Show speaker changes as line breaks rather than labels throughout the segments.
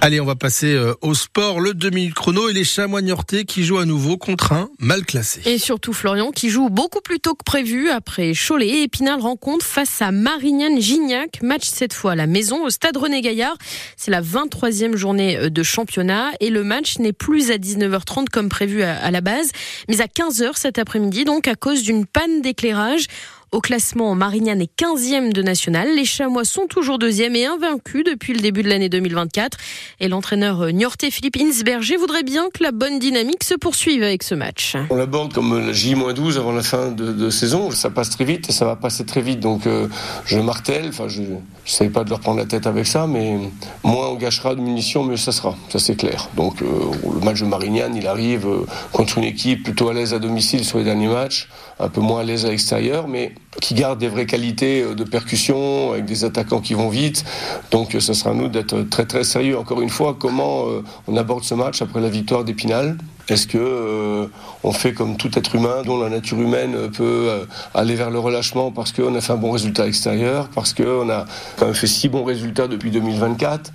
Allez, on va passer euh, au sport, le demi chrono et les chamois qui jouent à nouveau contre un mal classé.
Et surtout Florian qui joue beaucoup plus tôt que prévu après Cholet et Épinal rencontre face à Marignane-Gignac. Match cette fois à la maison au stade René Gaillard. C'est la 23e journée euh, de championnat et le match n'est plus à 19h30 comme prévu à la base, mais à 15h cet après-midi donc à cause d'une panne d'éclairage. Au classement, Marignane est 15e de national. Les Chamois sont toujours deuxième et invaincus depuis le début de l'année 2024. Et l'entraîneur niortais Philippe Insberger voudrait bien que la bonne dynamique se poursuive avec ce match.
On l'aborde comme la J-12 avant la fin de, saison. Ça passe très vite et ça va passer très vite. Donc euh, je martèle, enfin je ne pas de leur prendre la tête avec ça, mais moins on gâchera de munitions, mieux ça sera. Ça c'est clair. Donc euh, le match de Marignane, il arrive euh, contre une équipe plutôt à l'aise à domicile sur les derniers matchs, un peu moins à l'aise à l'extérieur, mais qui garde des vraies qualités euh, de percussion, avec des attaquants qui vont vite. Donc ce sera à nous d'être très très sérieux. Encore une fois, comment euh, on aborde ce match après la victoire d'Épinal? Est-ce que euh, on fait comme tout être humain dont la nature humaine peut aller vers le relâchement parce qu'on a fait un bon résultat extérieur, parce qu'on a quand même fait six bons résultats depuis 2024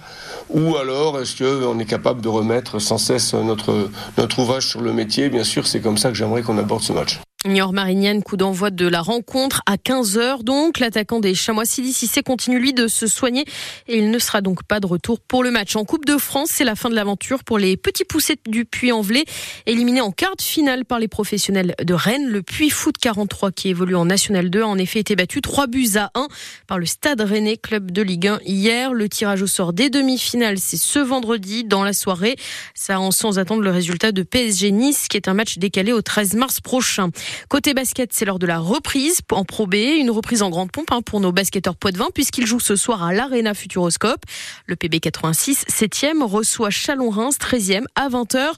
Ou alors est-ce qu'on est capable de remettre sans cesse notre, notre ouvrage sur le métier? Bien sûr, c'est comme ça que j'aimerais qu'on aborde ce match.
Niort Marignane, coup d'envoi de la rencontre à 15h donc. L'attaquant des Chamois Sidi Cissé continue lui de se soigner et il ne sera donc pas de retour pour le match. En Coupe de France, c'est la fin de l'aventure pour les petits poussets du Puy-en-Velay, éliminés en quart de finale par les professionnels de Rennes. Le Puy Foot 43 qui évolue en National 2 a en effet été battu 3 buts à 1 par le Stade Rennais, club de Ligue 1 hier. Le tirage au sort des demi-finales, c'est ce vendredi dans la soirée. Ça en sans attendre le résultat de PSG Nice qui est un match décalé au 13 mars prochain. Côté basket, c'est l'heure de la reprise en Pro B, une reprise en grande pompe hein, pour nos basketteurs poitevins puisqu'ils jouent ce soir à l'Arena Futuroscope. Le PB 86, 7e, reçoit Chalon-Reims, 13e à 20h.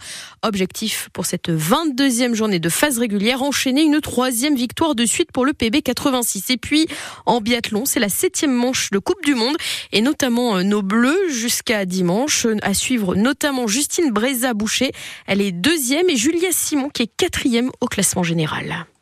Objectif pour cette 22e journée de phase régulière, enchaîner une troisième victoire de suite pour le PB 86. Et puis, en biathlon, c'est la septième manche de Coupe du Monde et notamment euh, nos Bleus jusqu'à dimanche. À suivre notamment Justine Breza-Boucher. Elle est deuxième et Julia Simon qui est quatrième au classement général mal.